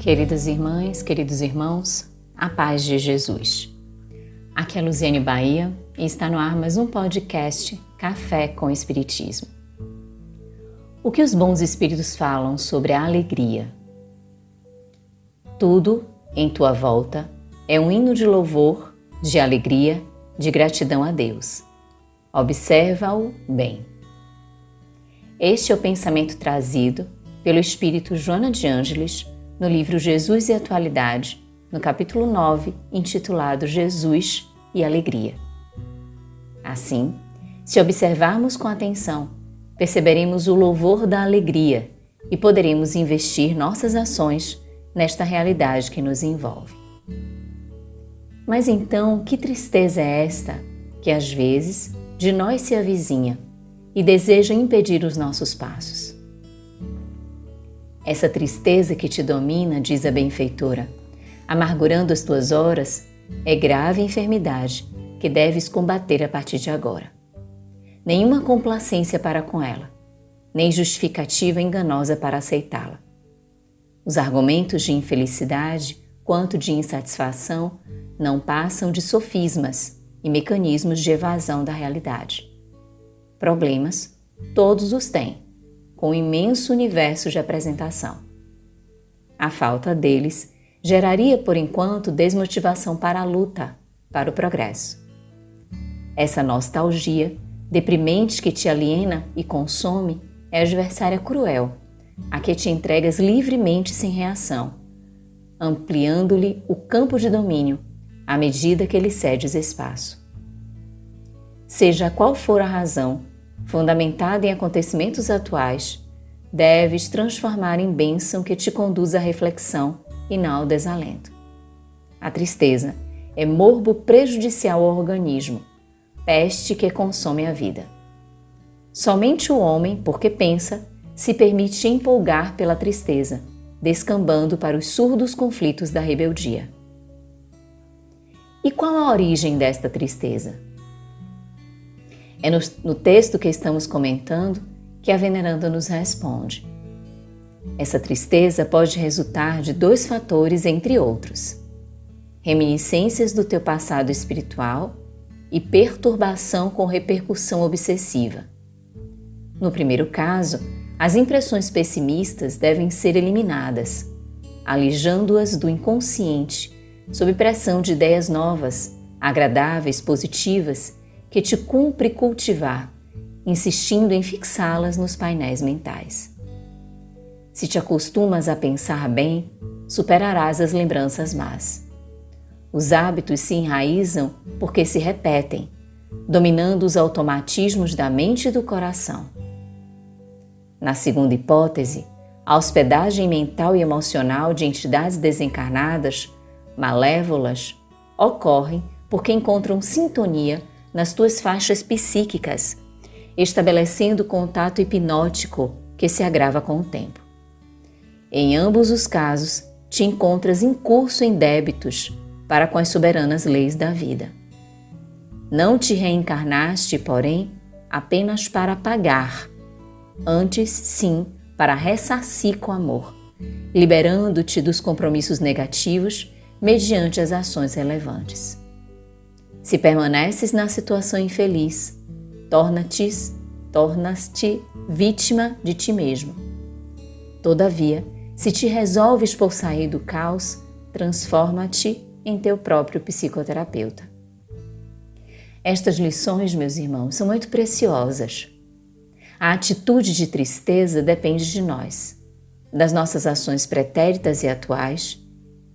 Queridas irmãs, queridos irmãos, a paz de Jesus. Aqui é Luziane Bahia e está no ar mais um podcast Café com Espiritismo. O que os bons espíritos falam sobre a alegria? Tudo em tua volta é um hino de louvor, de alegria, de gratidão a Deus. Observa-o bem. Este é o pensamento trazido pelo espírito Joana de Ângeles no livro Jesus e Atualidade, no capítulo 9, intitulado Jesus e Alegria. Assim, se observarmos com atenção, perceberemos o louvor da alegria e poderemos investir nossas ações nesta realidade que nos envolve. Mas então, que tristeza é esta que às vezes de nós se avizinha e deseja impedir os nossos passos? Essa tristeza que te domina, diz a benfeitora, amargurando as tuas horas, é grave enfermidade que deves combater a partir de agora. Nenhuma complacência para com ela, nem justificativa enganosa para aceitá-la. Os argumentos de infelicidade quanto de insatisfação não passam de sofismas e mecanismos de evasão da realidade. Problemas, todos os têm com um imenso universo de apresentação. A falta deles geraria, por enquanto, desmotivação para a luta, para o progresso. Essa nostalgia, deprimente que te aliena e consome, é adversária cruel, a que te entregas livremente sem reação, ampliando-lhe o campo de domínio à medida que lhe cedes espaço. Seja qual for a razão, fundamentada em acontecimentos atuais, deves transformar em bênção que te conduz à reflexão e não ao desalento. A tristeza é morbo prejudicial ao organismo, peste que consome a vida. Somente o homem, porque pensa, se permite empolgar pela tristeza, descambando para os surdos conflitos da rebeldia. E qual a origem desta tristeza? É no, no texto que estamos comentando que a veneranda nos responde. Essa tristeza pode resultar de dois fatores, entre outros: reminiscências do teu passado espiritual e perturbação com repercussão obsessiva. No primeiro caso, as impressões pessimistas devem ser eliminadas, alijando-as do inconsciente, sob pressão de ideias novas, agradáveis, positivas que te cumpre cultivar, insistindo em fixá-las nos painéis mentais. Se te acostumas a pensar bem, superarás as lembranças más. Os hábitos se enraizam porque se repetem, dominando os automatismos da mente e do coração. Na segunda hipótese, a hospedagem mental e emocional de entidades desencarnadas, malévolas, ocorre porque encontram sintonia nas tuas faixas psíquicas, estabelecendo contato hipnótico que se agrava com o tempo. Em ambos os casos, te encontras em curso em débitos para com as soberanas leis da vida. Não te reencarnaste, porém, apenas para pagar, antes sim para ressarcir com amor, liberando-te dos compromissos negativos mediante as ações relevantes. Se permaneces na situação infeliz, torna-te tornas-te vítima de ti mesmo. Todavia, se te resolves por sair do caos, transforma-te em teu próprio psicoterapeuta. Estas lições, meus irmãos, são muito preciosas. A atitude de tristeza depende de nós, das nossas ações pretéritas e atuais,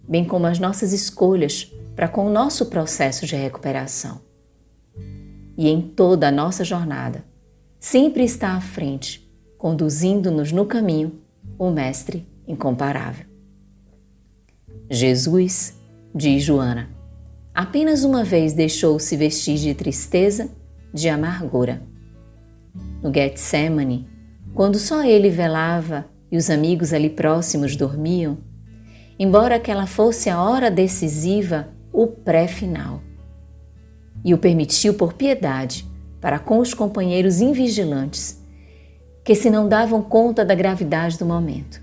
bem como as nossas escolhas para com o nosso processo de recuperação. E em toda a nossa jornada, sempre está à frente, conduzindo-nos no caminho, o Mestre incomparável. Jesus, diz Joana, apenas uma vez deixou-se vestir de tristeza, de amargura. No Getsemane, quando só ele velava e os amigos ali próximos dormiam, embora aquela fosse a hora decisiva, o pré-final. E o permitiu por piedade para com os companheiros invigilantes, que se não davam conta da gravidade do momento.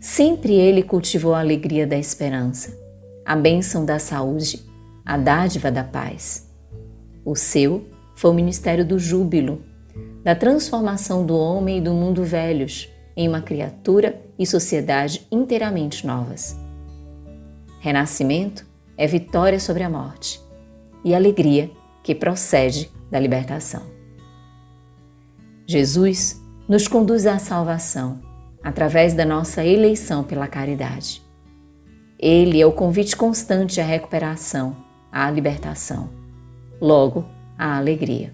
Sempre ele cultivou a alegria da esperança, a bênção da saúde, a dádiva da paz. O seu foi o ministério do júbilo, da transformação do homem e do mundo velhos em uma criatura e sociedade inteiramente novas. Renascimento é vitória sobre a morte e alegria que procede da libertação. Jesus nos conduz à salvação através da nossa eleição pela caridade. Ele é o convite constante à recuperação, à libertação, logo, à alegria.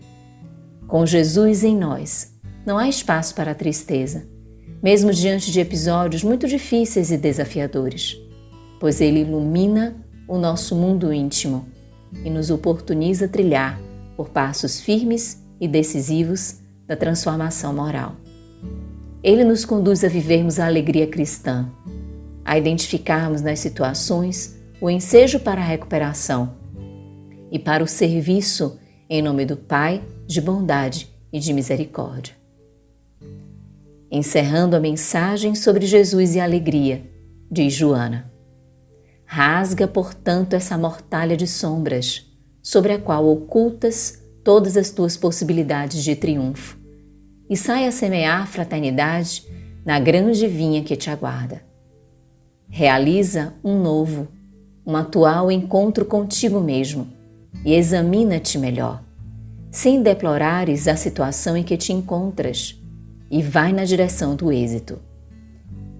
Com Jesus em nós, não há espaço para tristeza, mesmo diante de episódios muito difíceis e desafiadores, pois Ele ilumina o nosso mundo íntimo e nos oportuniza trilhar por passos firmes e decisivos da transformação moral. Ele nos conduz a vivermos a alegria cristã, a identificarmos nas situações o ensejo para a recuperação e para o serviço em nome do Pai de bondade e de misericórdia. Encerrando a mensagem sobre Jesus e a alegria, diz Joana. Rasga, portanto, essa mortalha de sombras, sobre a qual ocultas todas as tuas possibilidades de triunfo, e sai a semear fraternidade na grande vinha que te aguarda. Realiza um novo, um atual encontro contigo mesmo e examina-te melhor, sem deplorares a situação em que te encontras e vai na direção do êxito.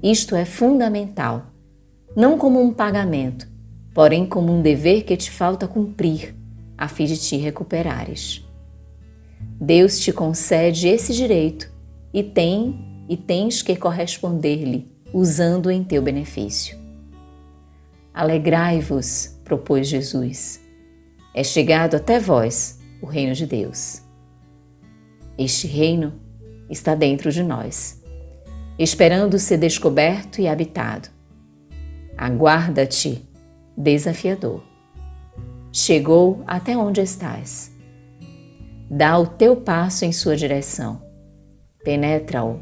Isto é fundamental, não como um pagamento, porém como um dever que te falta cumprir a fim de te recuperares. Deus te concede esse direito e tem e tens que corresponder-lhe usando em teu benefício. Alegrai-vos, propôs Jesus. É chegado até vós o reino de Deus. Este reino está dentro de nós, esperando ser descoberto e habitado. Aguarda-te, desafiador chegou até onde estás. Dá o teu passo em sua direção. Penetra-o.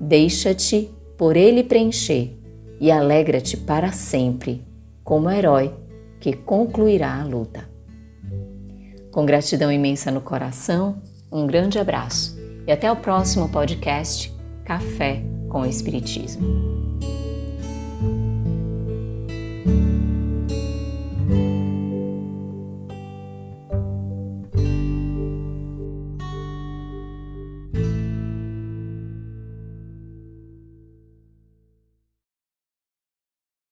Deixa-te por ele preencher e alegra-te para sempre, como herói que concluirá a luta. Com gratidão imensa no coração, um grande abraço e até o próximo podcast Café com Espiritismo.